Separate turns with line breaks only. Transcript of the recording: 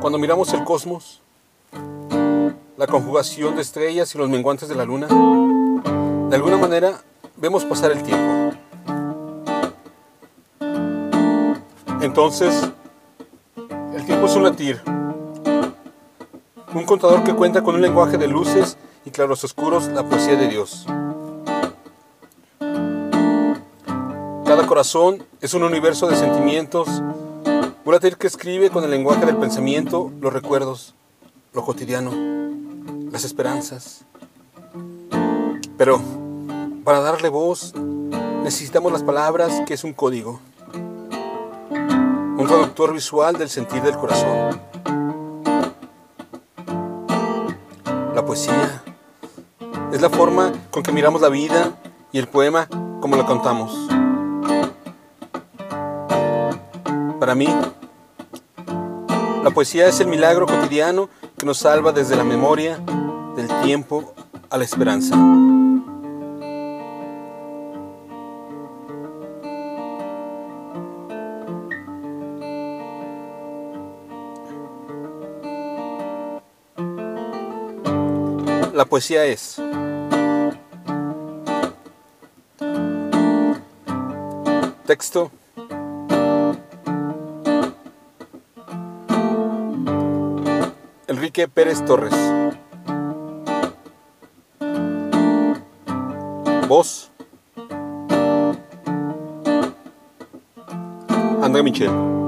Cuando miramos el cosmos, la conjugación de estrellas y los menguantes de la luna, de alguna manera vemos pasar el tiempo. Entonces, el tiempo es un latir, un contador que cuenta con un lenguaje de luces y claros oscuros, la poesía de Dios. Cada corazón es un universo de sentimientos, latir que escribe con el lenguaje del pensamiento los recuerdos, lo cotidiano, las esperanzas. Pero para darle voz necesitamos las palabras, que es un código, un traductor visual del sentir del corazón. La poesía es la forma con que miramos la vida y el poema como lo contamos. Para mí, la poesía es el milagro cotidiano que nos salva desde la memoria, del tiempo a la esperanza. La poesía es texto Enrique Pérez Torres. Voz. André Michel